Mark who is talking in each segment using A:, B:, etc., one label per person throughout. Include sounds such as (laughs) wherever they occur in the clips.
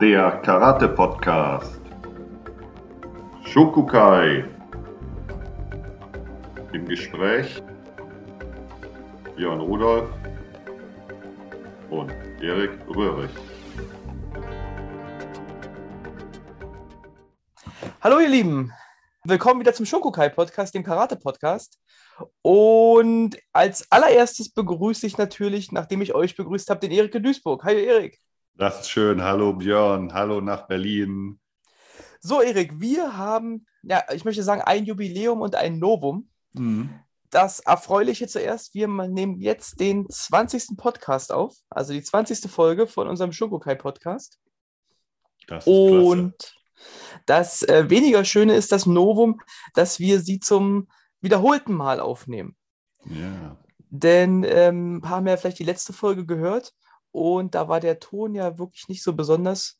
A: der Karate-Podcast. Shokukai. Im Gespräch Björn Rudolf und Erik Röhrig.
B: Hallo ihr Lieben, willkommen wieder zum Shokukai Podcast, dem Karate Podcast. Und als allererstes begrüße ich natürlich, nachdem ich euch begrüßt habe, den Erik in Duisburg. Hi Erik.
A: Das ist schön. Hallo Björn, hallo nach Berlin.
B: So Erik, wir haben, ja, ich möchte sagen, ein Jubiläum und ein Novum.
A: Mhm.
B: Das Erfreuliche zuerst, wir nehmen jetzt den 20. Podcast auf, also die 20. Folge von unserem Shokukai Podcast.
A: Das ist
B: Und das äh, weniger Schöne ist das Novum, dass wir sie zum wiederholten Mal aufnehmen.
A: klasse. Ja.
B: Denn ähm, ein paar haben ja vielleicht die letzte Folge gehört und da war der Ton ja wirklich nicht so besonders.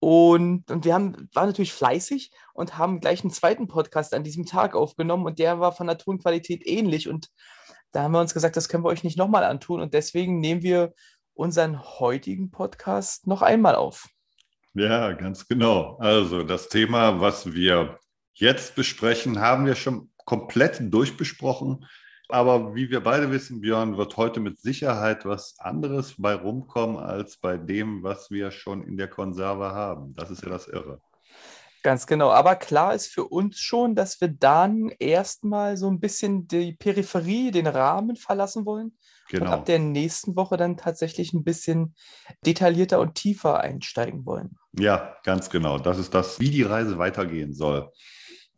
B: Und, und wir haben, waren natürlich fleißig und haben gleich einen zweiten Podcast an diesem Tag aufgenommen und der war von der Tonqualität ähnlich. Und da haben wir uns gesagt, das können wir euch nicht nochmal antun. Und deswegen nehmen wir unseren heutigen Podcast noch einmal auf.
A: Ja, ganz genau. Also das Thema, was wir jetzt besprechen, haben wir schon komplett durchbesprochen. Aber wie wir beide wissen, Björn, wird heute mit Sicherheit was anderes bei rumkommen als bei dem, was wir schon in der Konserve haben. Das ist ja das Irre.
B: Ganz genau. Aber klar ist für uns schon, dass wir dann erstmal so ein bisschen die Peripherie, den Rahmen verlassen wollen und
A: Genau.
B: ab der nächsten Woche dann tatsächlich ein bisschen detaillierter und tiefer einsteigen wollen.
A: Ja, ganz genau. Das ist das, wie die Reise weitergehen soll.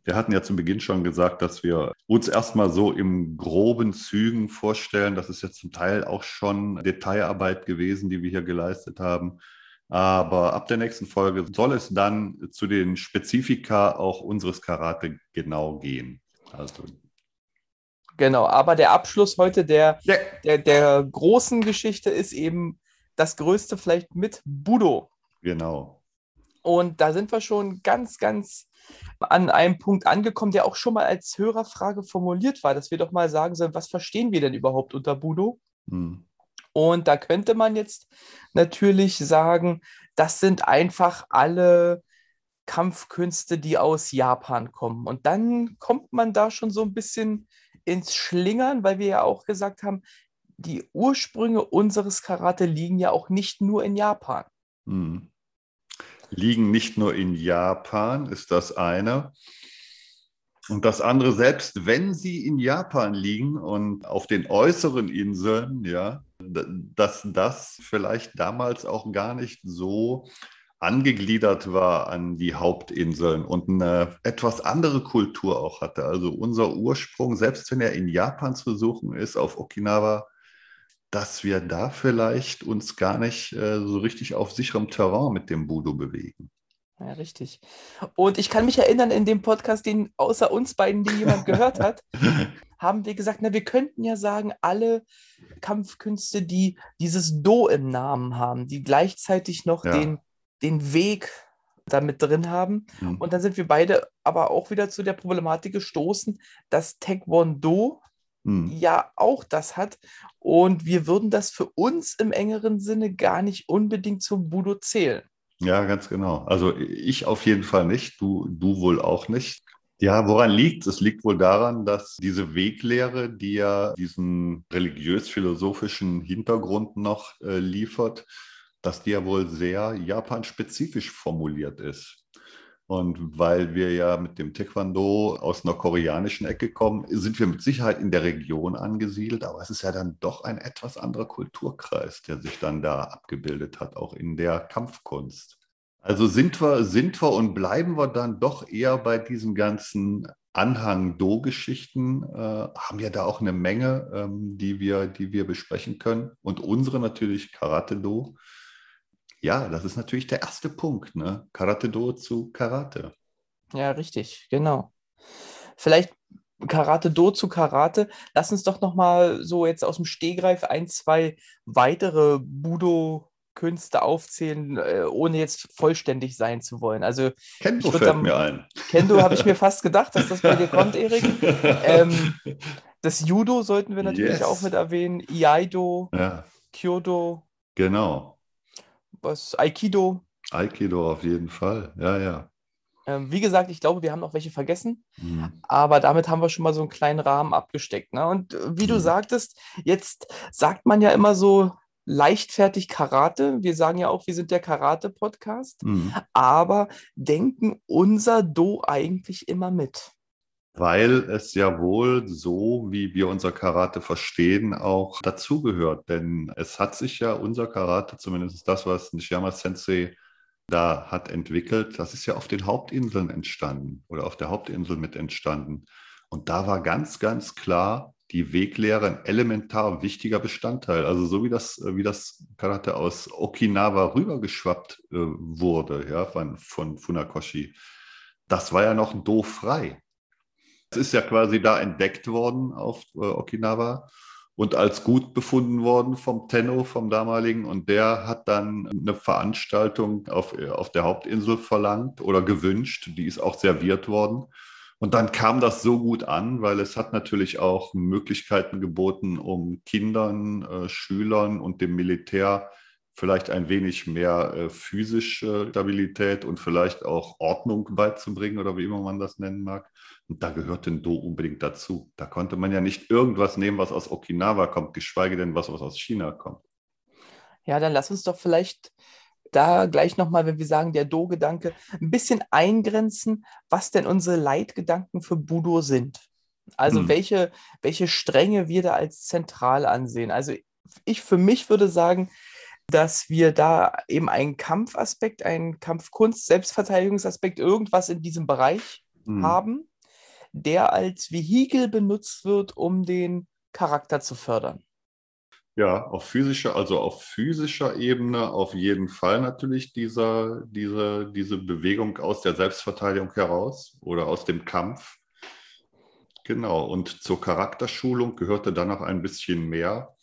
A: Wir hatten ja zu Beginn schon gesagt, dass wir uns erstmal so im groben Zügen vorstellen. Das ist jetzt zum Teil auch schon Detailarbeit gewesen, die wir hier geleistet haben. Aber ab der nächsten Folge soll es dann zu den Spezifika auch unseres Karate genau gehen. Also,
B: Genau, aber der Abschluss heute der,
A: ja,
B: der, der großen Geschichte ist eben das Größte vielleicht mit Budo.
A: genau.
B: Und da sind wir schon ganz, ganz an einem Punkt angekommen, der auch schon mal als Hörerfrage formuliert war, dass wir doch mal sagen sollen, was verstehen wir denn überhaupt unter Budo?
A: Hm.
B: Und da könnte man jetzt natürlich sagen, das sind einfach alle Kampfkünste, die aus Japan kommen. Und dann kommt man da schon so ein bisschen ins Schlingern, weil wir ja auch gesagt haben, die Ursprünge unseres Karate liegen ja auch nicht nur in Japan.
A: Hm. Liegen nicht nur in Japan, ist das eine. Und das andere, selbst wenn sie in Japan liegen und auf den äußeren Inseln, ja, dass das vielleicht damals auch gar nicht so angegliedert war an die Hauptinseln und eine etwas andere Kultur auch hatte. Also unser Ursprung, selbst wenn er in Japan zu suchen ist, auf Okinawa, dass wir da vielleicht uns gar nicht äh, so richtig auf sicherem Terrain mit dem Budo bewegen.
B: Ja, richtig. Und ich kann mich erinnern, in dem Podcast, den außer uns beiden, die jemand (laughs) gehört hat, haben wir gesagt, na, wir könnten ja sagen, alle Kampfkünste, die dieses Do im Namen haben, die gleichzeitig noch
A: Ja.
B: den, den Weg damit drin haben.
A: Hm.
B: Und dann sind wir beide aber auch wieder zu der Problematik gestoßen, dass Taekwondo
A: Hm.
B: ja auch das hat. Und wir würden das für uns im engeren Sinne gar nicht unbedingt zum Budo zählen.
A: Ja, ganz genau. Also ich auf jeden Fall nicht, du, du wohl auch nicht. Ja, woran liegt es? Es liegt wohl daran, dass diese Weglehre, die ja diesen religiös-philosophischen Hintergrund noch äh, liefert, dass die ja wohl sehr japanspezifisch formuliert ist. Und weil wir ja mit dem Taekwondo aus einer koreanischen Ecke kommen, sind wir mit Sicherheit in der Region angesiedelt, aber es ist ja dann doch ein etwas anderer Kulturkreis, der sich dann da abgebildet hat, auch in der Kampfkunst. Also sind wir, sind wir und bleiben wir dann doch eher bei diesen ganzen Anhang-Do-Geschichten, äh, haben ja da auch eine Menge, ähm, die, wir, die wir besprechen können. Und unsere natürlich Karate-Do. Ja, das ist natürlich der erste Punkt, ne? Karate-Do zu Karate.
B: Ja, richtig, genau. Vielleicht Karate Do zu Karate. Lass uns doch noch mal so jetzt aus dem Stehgreif ein, zwei weitere Budo-Künste aufzählen, äh, ohne jetzt vollständig sein zu wollen. Also
A: Kendo fällt
B: am-
A: mir ein.
B: Kendo habe ich mir fast gedacht, dass das bei dir kommt, Erik. (laughs) Ähm, Das Judo sollten wir natürlich
A: Yes.
B: auch mit erwähnen. Iaido,
A: ja,
B: Kyoto,
A: genau.
B: Was Aikido.
A: Aikido auf jeden Fall, ja, ja.
B: Ähm, wie gesagt, ich glaube, wir haben noch welche vergessen, mhm. aber damit haben wir schon mal so einen kleinen Rahmen abgesteckt. Ne? Und äh, wie du mhm. sagtest, jetzt sagt man ja immer so leichtfertig Karate. Wir sagen ja auch, wir sind der Karate-Podcast, mhm. aber denken unser Do eigentlich immer mit?
A: Weil es ja wohl so, wie wir unser Karate verstehen, auch dazugehört. Denn es hat sich ja unser Karate, zumindest das, was Nishiyama Sensei da hat entwickelt, das ist ja auf den Hauptinseln entstanden oder auf der Hauptinsel mit entstanden. Und da war ganz, ganz klar die Weglehre ein elementar wichtiger Bestandteil. Also so wie das, wie das Karate aus Okinawa rübergeschwappt äh, wurde, ja, von, von Funakoshi. Das war ja noch doof frei. Ist ja quasi da entdeckt worden auf äh, Okinawa und als gut befunden worden vom Tenno, vom damaligen. Und der hat dann eine Veranstaltung auf, auf der Hauptinsel verlangt oder gewünscht. Die ist auch serviert worden. Und dann kam das so gut an, weil es hat natürlich auch Möglichkeiten geboten, um Kindern, äh, Schülern und dem Militär vielleicht ein wenig mehr äh, physische Stabilität und vielleicht auch Ordnung beizubringen oder wie immer man das nennen mag. Und da gehört ein Do unbedingt dazu. Da konnte man ja nicht irgendwas nehmen, was aus Okinawa kommt, geschweige denn was, was aus China kommt.
B: Ja, dann lass uns doch vielleicht da gleich nochmal, wenn wir sagen, der Do-Gedanke, ein bisschen eingrenzen, was denn unsere Leitgedanken für Budo sind. Also hm. welche, welche Stränge wir da als zentral ansehen. Also ich für mich würde sagen, dass wir da eben einen Kampfaspekt, einen Kampfkunst, Selbstverteidigungsaspekt, irgendwas in diesem Bereich hm. haben der als Vehikel benutzt wird, um den Charakter zu fördern.
A: Ja, auf physischer, also auf physischer Ebene auf jeden Fall natürlich dieser, diese, diese Bewegung aus der Selbstverteidigung heraus oder aus dem Kampf. Genau, und zur Charakterschulung gehörte dann noch ein bisschen mehr.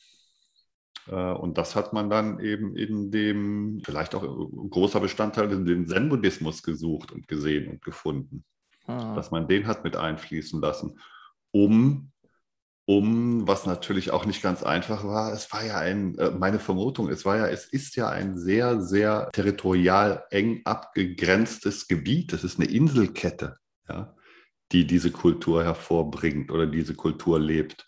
A: Äh, und das hat man dann eben in dem, vielleicht auch ein großer Bestandteil in dem Zen-Buddhismus gesucht und gesehen und gefunden ah. dass man den hat mit einfließen lassen, um, um, was natürlich auch nicht ganz einfach war, es war ja ein, äh, meine Vermutung, es war ja, es ist ja ein sehr, sehr territorial eng abgegrenztes Gebiet. Es ist eine Inselkette, ja, die diese Kultur hervorbringt oder diese Kultur lebt.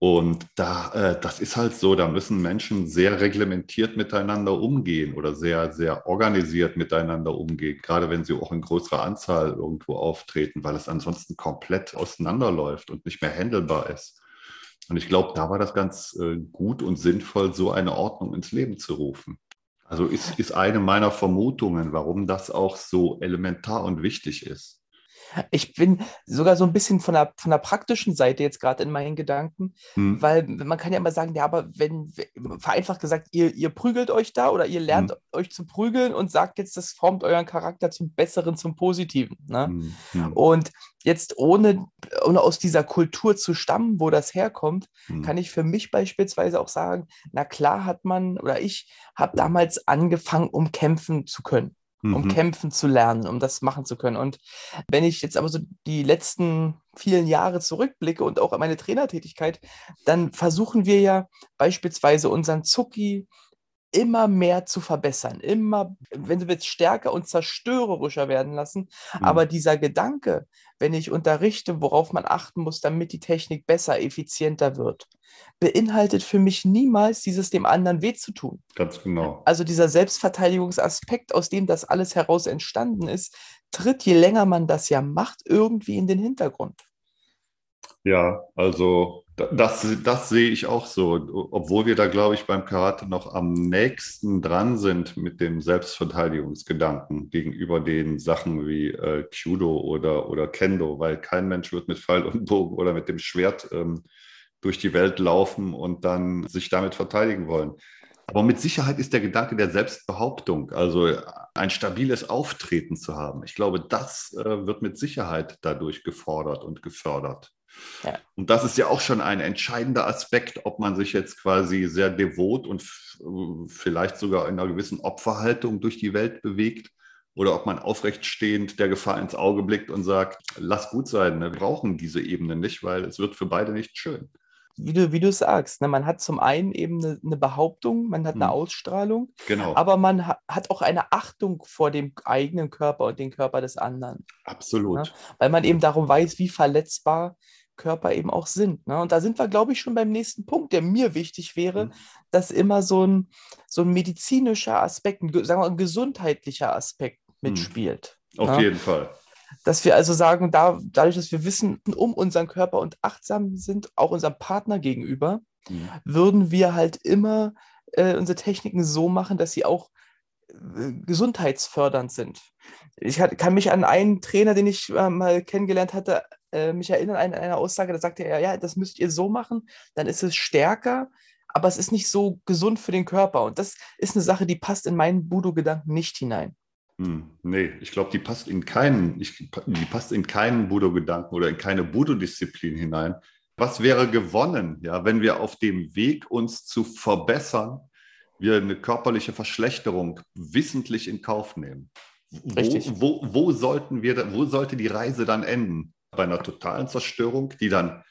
A: Und da, äh, das ist halt so, da müssen Menschen sehr reglementiert miteinander umgehen oder sehr, sehr organisiert miteinander umgehen, gerade wenn sie auch in größerer Anzahl irgendwo auftreten, weil es ansonsten komplett auseinanderläuft und nicht mehr handelbar ist. Und ich glaube, da war das ganz äh, gut und sinnvoll, so eine Ordnung ins Leben zu rufen. Also ist, ist eine meiner Vermutungen, warum das auch so elementar und wichtig ist.
B: Ich bin sogar so ein bisschen von der, von der praktischen Seite jetzt gerade in meinen Gedanken, hm. weil man kann ja immer sagen, ja, aber wenn, vereinfacht gesagt, ihr, ihr prügelt euch da oder ihr lernt hm. euch zu prügeln und sagt jetzt, das formt euren Charakter zum Besseren, zum Positiven. Ne? Hm. hm. Und jetzt ohne, ohne aus dieser Kultur zu stammen, wo das herkommt, hm. kann ich für mich beispielsweise auch sagen, na klar hat man oder ich habe damals angefangen, um kämpfen zu können um mhm. kämpfen zu lernen, um das machen zu können. Und wenn ich jetzt aber so die letzten vielen Jahre zurückblicke und auch meine Trainertätigkeit, dann versuchen wir ja beispielsweise unseren Zucki immer mehr zu verbessern, immer, wenn du willst, stärker und zerstörerischer werden lassen. Mhm. Aber dieser Gedanke, wenn ich unterrichte, worauf man achten muss, damit die Technik besser, effizienter wird, beinhaltet für mich niemals dieses dem anderen weh zu tun.
A: Ganz genau.
B: Also dieser Selbstverteidigungsaspekt, aus dem das alles heraus entstanden ist, tritt, je länger man das ja macht, irgendwie in den Hintergrund.
A: Ja, also das, das sehe ich auch so, obwohl wir da, glaube ich, beim Karate noch am nächsten dran sind mit dem Selbstverteidigungsgedanken gegenüber den Sachen wie äh, Kyudo oder, oder Kendo, weil kein Mensch wird mit Pfeil und Bogen oder mit dem Schwert ähm, durch die Welt laufen und dann sich damit verteidigen wollen. Aber mit Sicherheit ist der Gedanke der Selbstbehauptung, also ein stabiles Auftreten zu haben. Ich glaube, das äh, wird mit Sicherheit dadurch gefordert und gefördert. Ja. Und das ist ja auch schon ein entscheidender Aspekt, ob man sich jetzt quasi sehr devot und vielleicht sogar in einer gewissen Opferhaltung durch die Welt bewegt oder ob man aufrechtstehend der Gefahr ins Auge blickt und sagt, lass gut sein, ne? wir brauchen diese Ebene nicht, weil es wird für beide nicht schön.
B: Wie du, wie du sagst, ne, man hat zum einen eben eine, eine Behauptung, man hat eine
A: Hm.
B: Ausstrahlung,
A: Genau,
B: aber man ha hat auch eine Achtung vor dem eigenen Körper und dem Körper des anderen,
A: absolut.
B: weil man eben darum weiß, wie verletzbar Körper eben auch sind. Ne? Und da sind wir, glaube ich, schon beim nächsten Punkt, der mir wichtig wäre,
A: Hm.
B: dass immer so ein, so ein medizinischer Aspekt, ein, ge- sagen wir, ein gesundheitlicher Aspekt mitspielt.
A: Auf
B: ne?
A: jeden Fall.
B: Dass wir also sagen, da, dadurch, dass wir wissen um unseren Körper und achtsam sind, auch unserem Partner gegenüber,
A: Hm.
B: würden wir halt immer äh, unsere Techniken so machen, dass sie auch äh, gesundheitsfördernd sind. Ich hat, kann mich an einen Trainer, den ich äh, mal kennengelernt hatte, äh, mich erinnern an eine Aussage, da sagte er, ja, das müsst ihr so machen, dann ist es stärker, aber es ist nicht so gesund für den Körper. Und das ist eine Sache, die passt in meinen Budo-Gedanken nicht hinein.
A: Hm, nee, ich glaube, die passt in keinen, ich, die passt in keinen Budo-Gedanken oder in keine Budo-Disziplin hinein. Was wäre gewonnen, ja, wenn wir auf dem Weg, uns zu verbessern, wir eine körperliche Verschlechterung wissentlich in Kauf nehmen? Wo,
B: Richtig.
A: Wo, wo, sollten wir, wo sollte die Reise dann enden? Bei einer totalen Zerstörung, die dann,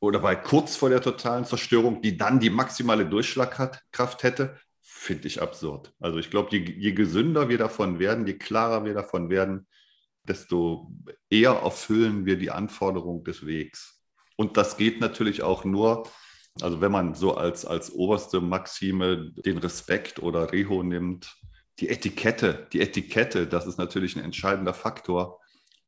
A: oder bei kurz vor der totalen Zerstörung, die dann die maximale Durchschlagkraft hätte? Finde ich absurd. Also ich glaube, je, je gesünder wir davon werden, je klarer wir davon werden, desto eher erfüllen wir die Anforderung des Wegs. Und das geht natürlich auch nur, also wenn man so als, als oberste Maxime den Respekt oder Reho nimmt, die Etikette, die Etikette, das ist natürlich ein entscheidender Faktor,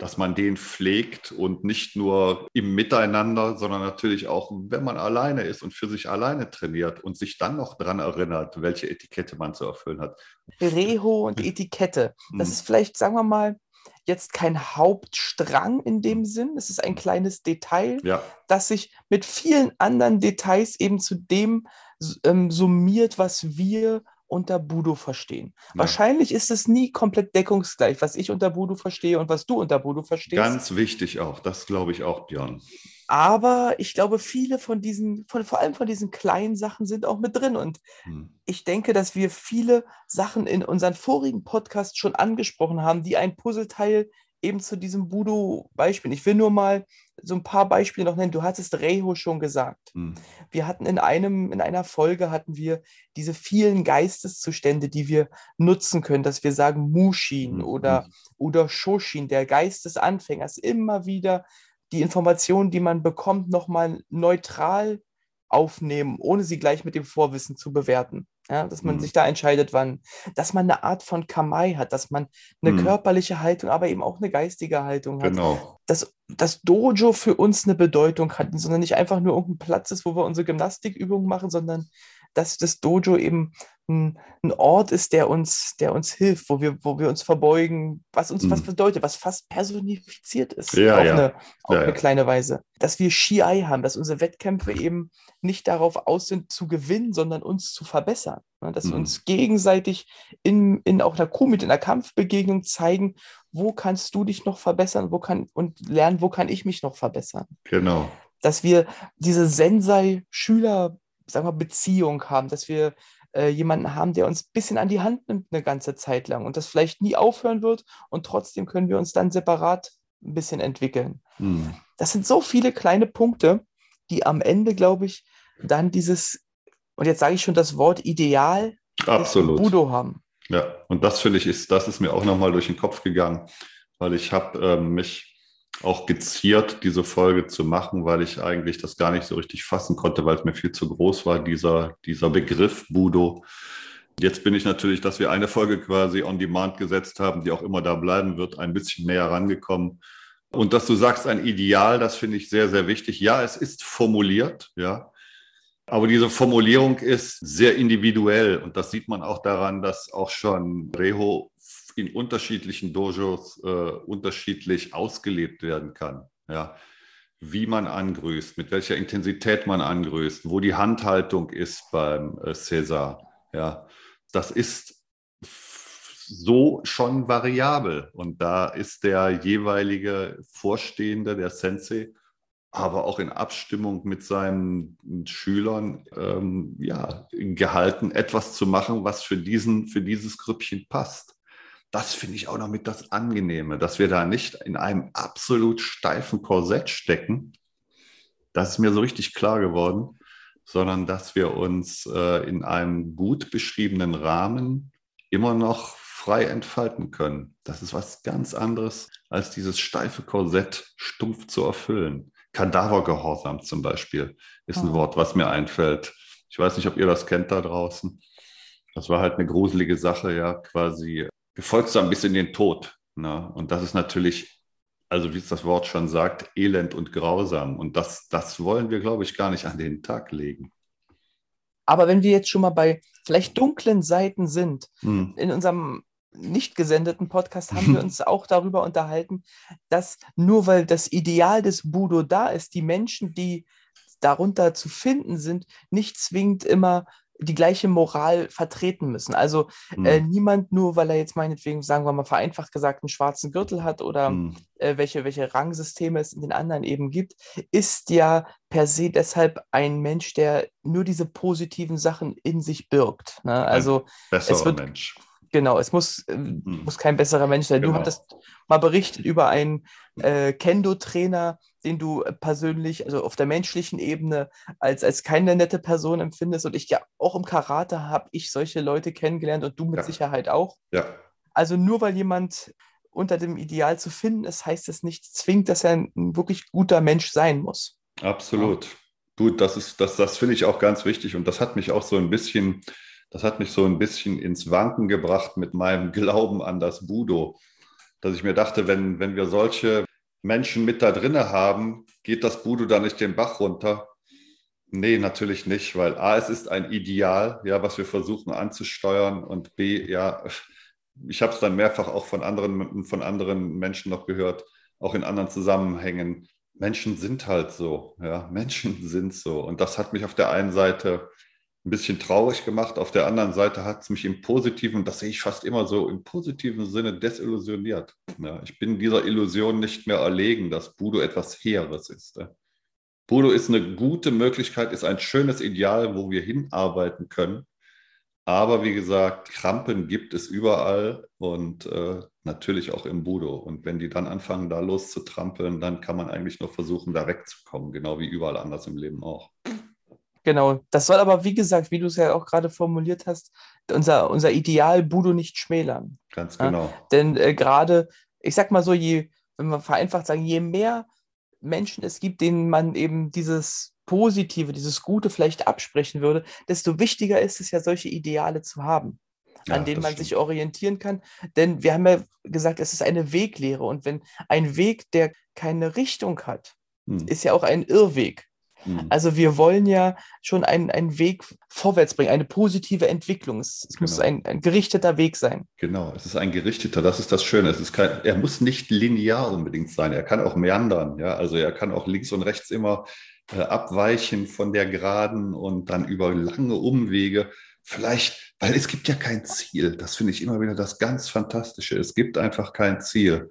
A: dass man den pflegt und nicht nur im Miteinander, sondern natürlich auch, wenn man alleine ist und für sich alleine trainiert und sich dann noch daran erinnert, welche Etikette man zu erfüllen hat.
B: Reho und Etikette. Das
A: Hm.
B: ist vielleicht, sagen wir mal, jetzt kein Hauptstrang in dem Sinn. Es ist ein kleines Detail,
A: Ja,
B: das sich mit vielen anderen Details eben zu dem ähm, summiert, was wir unter Budo verstehen.
A: Ja.
B: Wahrscheinlich ist es nie komplett deckungsgleich, was ich unter Budo verstehe und was du unter Budo verstehst.
A: ganz wichtig auch. Das glaube ich auch, Björn.
B: Aber ich glaube, viele von diesen, von, vor allem von diesen kleinen Sachen sind auch mit drin. Und
A: Hm.
B: ich denke, dass wir viele Sachen in unseren vorigen Podcasts schon angesprochen haben, die ein Puzzleteil eben zu diesem Voodoo-Beispiel. Ich will nur mal so ein paar Beispiele noch nennen. Du hattest Reho schon gesagt.
A: Hm.
B: Wir hatten in einem, in einer Folge hatten wir diese vielen Geisteszustände, die wir nutzen können, dass wir sagen Mushin
A: Mhm.
B: oder, oder Shoshin, der Geist des Anfängers, immer wieder die Informationen, die man bekommt, nochmal neutral aufnehmen, ohne sie gleich mit dem Vorwissen zu bewerten. Ja, dass man
A: Mhm.
B: sich da entscheidet, wann, dass man eine Art von Kamai hat, dass man eine
A: Mhm.
B: körperliche Haltung, aber eben auch eine geistige Haltung hat
A: Genau.
B: dass das Dojo für uns eine Bedeutung hat, sondern nicht einfach nur irgendein Platz ist, wo wir unsere Gymnastikübungen machen, sondern dass das Dojo eben ein, ein Ort ist, der uns, der uns hilft, wo wir, wo wir uns verbeugen, was uns was
A: Mhm.
B: bedeutet, was fast personifiziert ist
A: Ja,
B: auf,
A: ja.
B: Eine, auf
A: Ja,
B: eine kleine Weise. Dass wir Shiai haben, dass unsere Wettkämpfe eben nicht darauf aus sind, zu gewinnen, sondern uns zu verbessern. Ne? Dass wir
A: Mhm.
B: uns gegenseitig in, in auch einer Kumit, in einer Kampfbegegnung zeigen, wo kannst du dich noch verbessern, wo kann und lernen, wo kann ich mich noch verbessern.
A: Genau.
B: Dass wir diese Sensei-Schüler, sagen wir, Beziehung haben, dass wir äh, jemanden haben, der uns ein bisschen an die Hand nimmt eine ganze Zeit lang und das vielleicht nie aufhören wird und trotzdem können wir uns dann separat ein bisschen entwickeln.
A: Hm.
B: Das sind so viele kleine Punkte, die am Ende, glaube ich, dann dieses, und jetzt sage ich schon das Wort Ideal
A: Absolut.
B: Budo haben.
A: Ja, und das finde ich, ist, das ist mir auch nochmal durch den Kopf gegangen, weil ich habe ähm, mich auch geziert, diese Folge zu machen, weil ich eigentlich das gar nicht so richtig fassen konnte, weil es mir viel zu groß war, dieser, dieser Begriff Budo. Jetzt bin ich natürlich, dass wir eine Folge quasi on demand gesetzt haben, die auch immer da bleiben wird, ein bisschen näher rangekommen. Und dass du sagst, ein Ideal, das finde ich sehr, sehr wichtig. Ja, es ist formuliert, ja. Aber diese Formulierung ist sehr individuell und das sieht man auch daran, dass auch schon Reho in unterschiedlichen Dojos äh, unterschiedlich ausgelebt werden kann. Ja. Wie man angrüßt, mit welcher Intensität man angrüßt, wo die Handhaltung ist beim äh, Cäsar. Ja. Das ist so schon variabel und da ist der jeweilige Vorstehende, der Sensei, aber auch in Abstimmung mit seinen Schülern ähm, ja, gehalten, etwas zu machen, was für, diesen, für dieses Grüppchen passt. Das finde ich auch noch mit das Angenehme, dass wir da nicht in einem absolut steifen Korsett stecken, Das ist mir so richtig klar geworden, sondern dass wir uns äh, in einem gut beschriebenen Rahmen immer noch frei entfalten können. Das ist was ganz anderes, als dieses steife Korsett stumpf zu erfüllen. Kadavergehorsam zum Beispiel ist ein oh. Wort, was mir einfällt. Ich weiß nicht, ob ihr das kennt da draußen. Das war halt eine gruselige Sache, ja, quasi gefolgsam bis in den Tod. Ne? Und das ist natürlich, also wie es das Wort schon sagt, elend und grausam. Und das, das wollen wir, glaube ich, gar nicht an den Tag legen.
B: Aber wenn wir jetzt schon mal bei vielleicht dunklen Seiten sind, hm. in unserem nicht gesendeten Podcast haben wir (laughs) uns auch darüber unterhalten, dass nur weil das Ideal des Budo da ist, die Menschen, die darunter zu finden sind, nicht zwingend immer die gleiche Moral vertreten müssen. Also mhm. äh, niemand nur, weil er jetzt meinetwegen, sagen wir mal vereinfacht gesagt, einen schwarzen Gürtel hat oder mhm. äh, welche, welche Rangsysteme es in den anderen eben gibt, ist ja per se deshalb ein Mensch, der nur diese positiven Sachen in sich birgt. Ne? Also es wird, Mensch. Genau, es muss, hm. muss kein besserer Mensch sein. Genau. Du hattest mal berichtet über einen äh, Kendo-Trainer, den du persönlich, also auf der menschlichen Ebene, als, als keine nette Person empfindest. Und ich ja auch im Karate habe ich solche Leute kennengelernt und du mit ja. Sicherheit auch.
A: Ja.
B: Also nur weil jemand unter dem Ideal zu finden ist, heißt es nicht zwingend, dass er ein, ein wirklich guter Mensch sein muss.
A: Absolut. Ja. Gut, das ist, das, das finde ich auch ganz wichtig und das hat mich auch so ein bisschen das hat mich so ein bisschen ins Wanken gebracht mit meinem (laughs) Glauben an das Budo, dass ich mir dachte, wenn, wenn wir solche Menschen mit da drinne haben, geht das Budo da nicht den Bach runter? Nee, natürlich nicht, weil A, es ist ein Ideal, ja, was wir versuchen anzusteuern und B, ja, (laughs) ich habe es dann mehrfach auch von anderen, von anderen Menschen noch gehört, auch in anderen Zusammenhängen. Menschen sind halt so, ja, (laughs) Menschen sind so. Und das hat mich auf der einen Seite ein bisschen traurig gemacht. Auf der anderen Seite hat es mich im positiven, das sehe ich fast immer so, im positiven Sinne desillusioniert. Ja, ich bin dieser Illusion nicht mehr erlegen, dass Budo etwas Heeres ist. Ja. Budo ist eine gute Möglichkeit, ist ein schönes Ideal, wo wir hinarbeiten können. Aber wie gesagt, Krampen gibt es überall und äh, natürlich auch im Budo. Und wenn die dann anfangen, da loszutrampeln, dann kann man eigentlich nur versuchen, da wegzukommen, genau wie überall anders im Leben auch.
B: Genau, das soll aber, wie gesagt, wie du es ja auch gerade formuliert hast, unser, unser Ideal Budo nicht schmälern.
A: Ganz genau. Ja?
B: Denn äh, gerade, ich sag mal so, je, wenn wir vereinfacht sagen, je mehr Menschen es gibt, denen man eben dieses Positive, dieses Gute vielleicht absprechen würde, desto wichtiger ist es ja, solche Ideale zu haben, ja, an denen man stimmt. sich orientieren kann. Denn wir haben ja gesagt, es ist eine Weglehre. Und wenn ein Weg, der keine Richtung hat, hm. ist ja auch ein Irrweg. Mhm. Also wir wollen ja schon einen, einen Weg vorwärts bringen, eine positive Entwicklung. Es, es genau. muss ein, ein, gerichteter Weg sein.
A: Genau, es ist ein gerichteter, das ist das Schöne. Es ist kein, er muss nicht linear unbedingt sein, er kann auch meandern. Ja? Also er kann auch links und rechts immer äh, abweichen von der Geraden und dann über lange Umwege. Vielleicht, weil es gibt ja kein Ziel. Das finde ich immer wieder das ganz Fantastische. Es gibt einfach kein Ziel.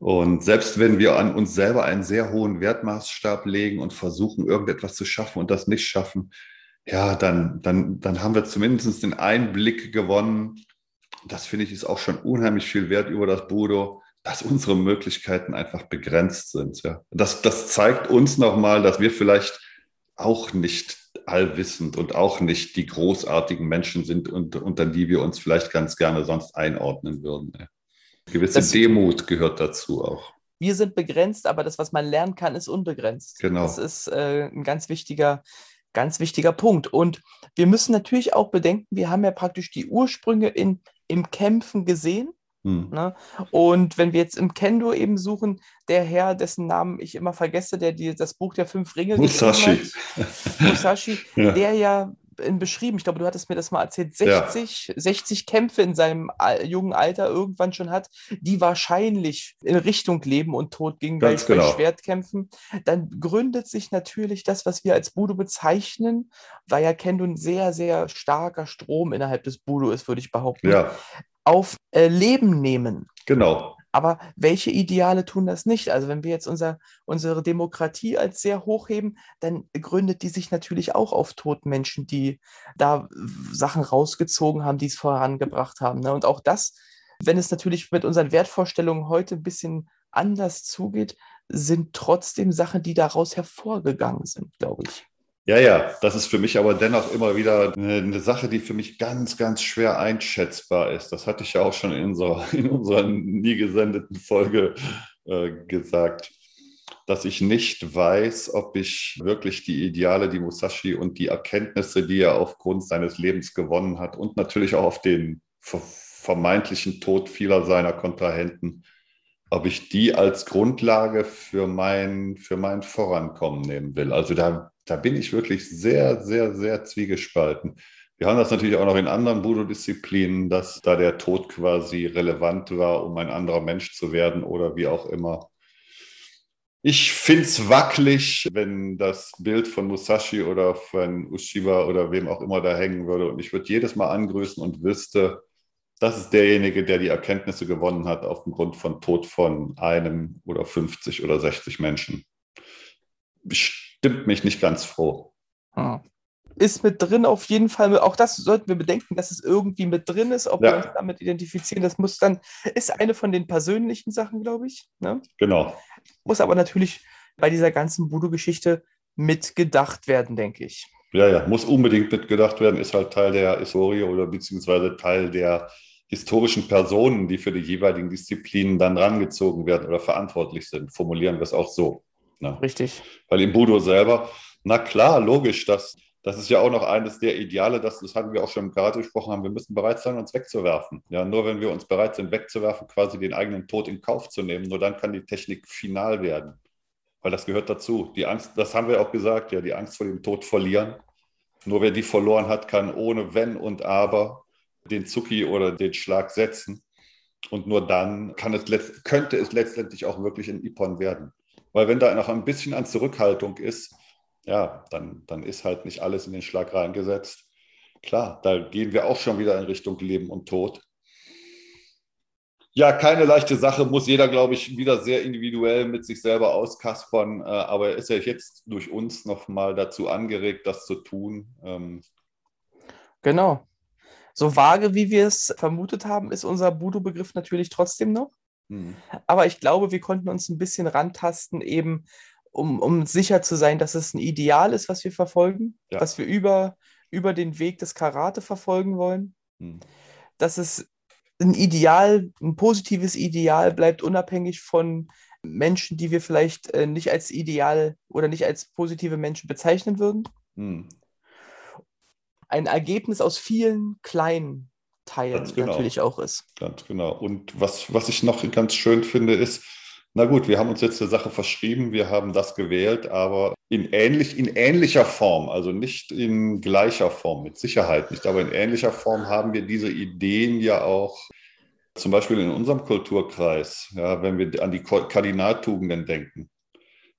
A: Und selbst wenn wir an uns selber einen sehr hohen Wertmaßstab legen und versuchen, irgendetwas zu schaffen und das nicht schaffen, ja, dann, dann, dann haben wir zumindest den Einblick gewonnen. Das finde ich ist auch schon unheimlich viel wert über das Budo, dass unsere Möglichkeiten einfach begrenzt sind. Ja. Das, das zeigt uns nochmal, dass wir vielleicht auch nicht allwissend und auch nicht die großartigen Menschen sind, unter die wir uns vielleicht ganz gerne sonst einordnen würden. Ja. Gewisse das, Demut gehört dazu auch.
B: Wir sind begrenzt, aber das, was man lernen kann, ist unbegrenzt.
A: Genau.
B: Das ist äh, ein ganz wichtiger, ganz wichtiger Punkt. Und wir müssen natürlich auch bedenken, wir haben ja praktisch die Ursprünge in, im Kämpfen gesehen. Hm. Ne? Und wenn wir jetzt im Kendo eben suchen, der Herr, dessen Namen ich immer vergesse, der die, das Buch der fünf Ringe
A: Musashi.
B: Hat, (laughs) Musashi, ja. der ja beschrieben, ich glaube, du hattest mir das mal erzählt, 60, ja. 60 Kämpfe in seinem jungen Alter irgendwann schon hat, die wahrscheinlich in Richtung Leben und Tod gingen bei, genau. bei Schwertkämpfen, dann gründet sich natürlich das, was wir als Budo bezeichnen, weil ja Kendo ein sehr, sehr starker Strom innerhalb des Budo ist, würde ich behaupten,
A: ja.
B: auf äh, Leben nehmen.
A: Genau.
B: Aber welche Ideale tun das nicht? Also wenn wir jetzt unser, unsere Demokratie als sehr hoch heben, dann gründet die sich natürlich auch auf toten Menschen, die da Sachen rausgezogen haben, die es vorangebracht haben. Ne? Und auch das, wenn es natürlich mit unseren Wertvorstellungen heute ein bisschen anders zugeht, sind trotzdem Sachen, die daraus hervorgegangen sind, glaube ich.
A: Ja, ja, das ist für mich aber dennoch immer wieder eine, Sache, die für mich ganz, ganz schwer einschätzbar ist. Das hatte ich ja auch schon in unserer, (laughs) in unserer nie gesendeten Folge äh, gesagt, dass ich nicht weiß, ob ich wirklich die Ideale, die Musashi und die Erkenntnisse, die er aufgrund seines Lebens gewonnen hat und natürlich auch auf den vermeintlichen Tod vieler seiner Kontrahenten, ob ich die als Grundlage für mein, für mein Vorankommen nehmen will. Also da, da bin ich wirklich sehr, sehr, sehr zwiegespalten. Wir haben das natürlich auch noch in anderen Budo-Disziplinen, dass da der Tod quasi relevant war, um ein anderer Mensch zu werden oder wie auch immer. Ich finde es wackelig, wenn das Bild von Musashi oder von Ushiba oder wem auch immer da hängen würde. Und ich würde jedes Mal angrüßen und wüsste, das ist derjenige, der die Erkenntnisse gewonnen hat aufgrund von Tod von einem oder 50 oder 60 Menschen. Stimmt mich nicht ganz froh.
B: Hm. Ist mit drin auf jeden Fall, auch das sollten wir bedenken, dass es irgendwie mit drin ist, ob ja. wir uns damit identifizieren. Das muss dann, ist eine von den persönlichen Sachen, glaube ich. Ne?
A: Genau.
B: Muss aber natürlich bei dieser ganzen Voodoo-Geschichte mitgedacht werden, denke ich.
A: Ja, ja, muss unbedingt mitgedacht werden, ist halt Teil der Historie oder beziehungsweise Teil der historischen Personen, die für die jeweiligen Disziplinen dann rangezogen werden oder verantwortlich sind. Formulieren wir es auch so.
B: Ne? Richtig.
A: Weil im Budo selber, na klar, logisch, dass das ist ja auch noch eines der Ideale, das, das hatten wir auch schon im Karate gesprochen haben, wir müssen bereit sein, uns wegzuwerfen. Ja, nur wenn wir uns bereit sind, wegzuwerfen, quasi den eigenen Tod in Kauf zu nehmen, nur dann kann die Technik final werden. Weil das gehört dazu. Die Angst, das haben wir auch gesagt, ja, die Angst vor dem Tod verlieren. Nur wer die verloren hat, kann ohne Wenn und Aber den Zucki oder den Schlag setzen. Und nur dann kann es, könnte es letztendlich auch wirklich ein Ippon werden. Weil wenn da noch ein bisschen an Zurückhaltung ist, ja, dann, dann ist halt nicht alles in den Schlag reingesetzt. Klar, da gehen wir auch schon wieder in Richtung Leben und Tod. Ja, keine leichte Sache, muss jeder, glaube ich, wieder sehr individuell mit sich selber auskaspern. Äh, aber er ist ja jetzt durch uns nochmal dazu angeregt, das zu tun. Ähm,
B: genau. So vage, wie wir es vermutet haben, ist unser Budo-Begriff natürlich trotzdem noch. Hm. Aber ich glaube, wir konnten uns ein bisschen rantasten, eben um, um sicher zu sein, dass es ein Ideal ist, was wir verfolgen, ja. was wir über, über den Weg des Karate verfolgen wollen. Hm. Dass es ein Ideal, ein positives Ideal bleibt, unabhängig von Menschen, die wir vielleicht äh, nicht als Ideal oder nicht als positive Menschen bezeichnen würden. Hm. Ein Ergebnis aus vielen kleinen Teilen genau. natürlich auch ist.
A: Ganz genau. Und was, was ich noch ganz schön finde, ist, na gut, wir haben uns jetzt der Sache verschrieben, wir haben das gewählt, aber in, ähnlich, in ähnlicher Form, also nicht in gleicher Form, mit Sicherheit nicht, aber in ähnlicher Form haben wir diese Ideen ja auch zum Beispiel in unserem Kulturkreis, ja, wenn wir an die Kardinaltugenden denken.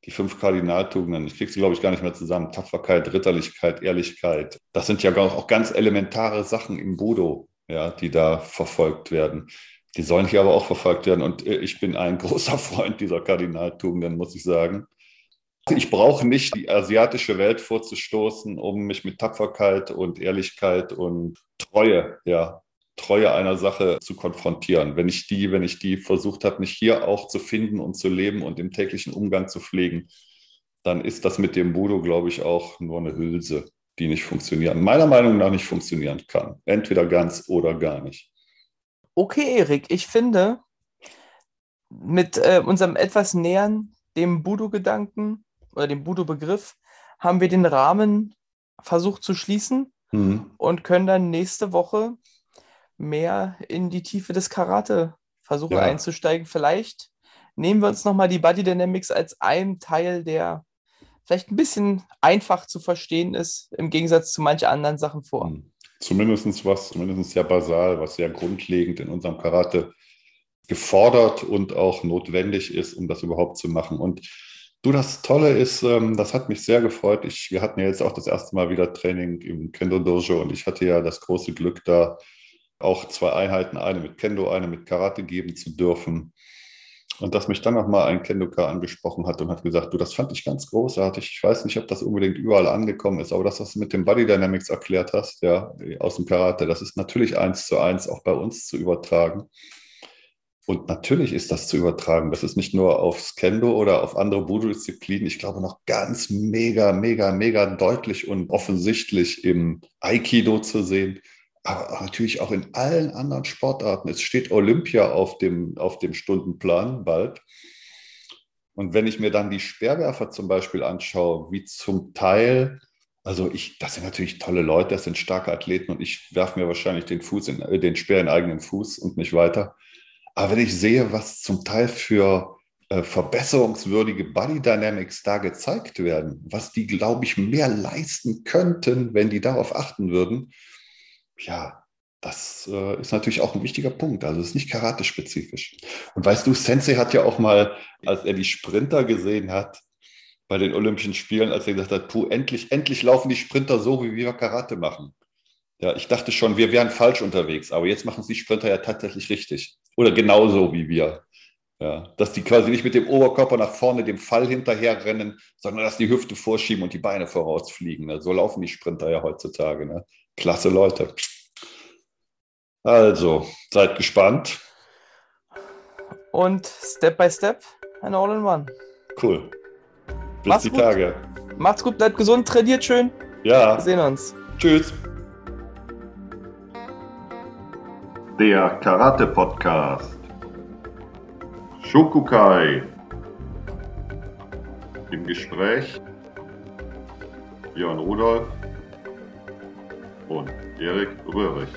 A: Die fünf Kardinaltugenden, ich kriege sie, glaube ich, gar nicht mehr zusammen. Tapferkeit, Ritterlichkeit, Ehrlichkeit. Das sind ja auch ganz elementare Sachen im Budo, ja, die da verfolgt werden. Die sollen hier aber auch verfolgt werden. Und äh, ich bin ein (laughs) großer Freund dieser Kardinaltugenden, muss ich sagen. Ich brauche nicht die asiatische Welt vorzustoßen, um mich mit Tapferkeit und Ehrlichkeit und Treue, ja, Treue einer Sache zu konfrontieren. Wenn ich die, wenn ich die versucht habe, mich hier auch zu finden und zu leben und im täglichen Umgang zu pflegen, dann ist das mit dem Budo, glaube ich, auch nur eine Hülse, die nicht funktionieren, meiner Meinung nach nicht funktionieren kann. Entweder ganz oder gar nicht.
B: Okay, Erik, ich finde, mit äh, unserem etwas näheren dem Budo-Gedanken oder dem Budo-Begriff haben wir den Rahmen versucht zu schließen mhm. und können dann nächste Woche mehr in die Tiefe des Karate versuchen ja. einzusteigen. Vielleicht nehmen wir uns nochmal die Body Dynamics als einen Teil, der vielleicht ein bisschen einfach zu verstehen ist, im Gegensatz zu manchen anderen Sachen vor. Mhm
A: zumindest was, zumindest sehr basal, was sehr grundlegend in unserem Karate gefordert und auch notwendig ist, um das überhaupt zu machen. Und du, das Tolle ist, ähm, das hat mich sehr gefreut. Ich, wir hatten ja jetzt auch das erste Mal wieder Training im Kendo Dojo und ich hatte ja das große Glück, da auch zwei Einheiten, eine mit Kendo, eine mit Karate geben zu dürfen. Und dass mich dann nochmal ein Kendoka angesprochen hat und hat gesagt, du, das fand ich ganz großartig. Ich weiß nicht, ob das unbedingt überall angekommen ist, aber das, was du mit dem Body Dynamics erklärt hast, ja, aus dem Karate, das ist natürlich eins zu eins auch bei uns zu übertragen. Und natürlich ist das zu übertragen. Das ist nicht nur aufs Kendo oder auf andere Budo-Disziplinen. Ich glaube noch ganz mega, mega, mega deutlich und offensichtlich im Aikido zu sehen. Aber natürlich auch in allen anderen Sportarten. Es steht Olympia auf dem, auf dem Stundenplan bald. Und wenn ich mir dann die Speerwerfer zum Beispiel anschaue, wie zum Teil also ich, das sind natürlich tolle Leute, das sind starke Athleten und ich werfe mir wahrscheinlich den Fuß in, äh, den Speer in eigenen Fuß und nicht weiter. Aber wenn ich sehe, was zum Teil für äh, verbesserungswürdige Body Dynamics da gezeigt werden, was die, glaube ich, mehr leisten könnten, wenn die darauf achten würden, ja, das äh, ist natürlich auch ein wichtiger Punkt. Also es ist nicht karate-spezifisch. Und weißt du, Sensei hat ja auch mal, als er die Sprinter gesehen hat, bei den Olympischen Spielen, als er gesagt hat, puh, endlich, endlich laufen die Sprinter so, wie wir Karate machen. Ja, ich dachte schon, wir wären falsch unterwegs, aber jetzt machen es die Sprinter ja tatsächlich richtig. Oder genauso wie wir. Ja, dass die quasi nicht mit dem Oberkörper nach vorne dem Fall hinterher rennen, sondern dass die Hüfte vorschieben und die Beine vorausfliegen. Ne? So laufen die Sprinter ja heutzutage. Ne? Klasse Leute. Also, seid gespannt.
B: Und Step by Step ein All-in-One.
A: Cool.
B: Bis Macht's die gut. Tage. Macht's gut, bleibt gesund, trainiert schön.
A: Ja.
B: Wir sehen uns.
A: Tschüss. Der Karate Podcast. Shokukai. Im Gespräch Björn Rudolf und Erik Röhrig.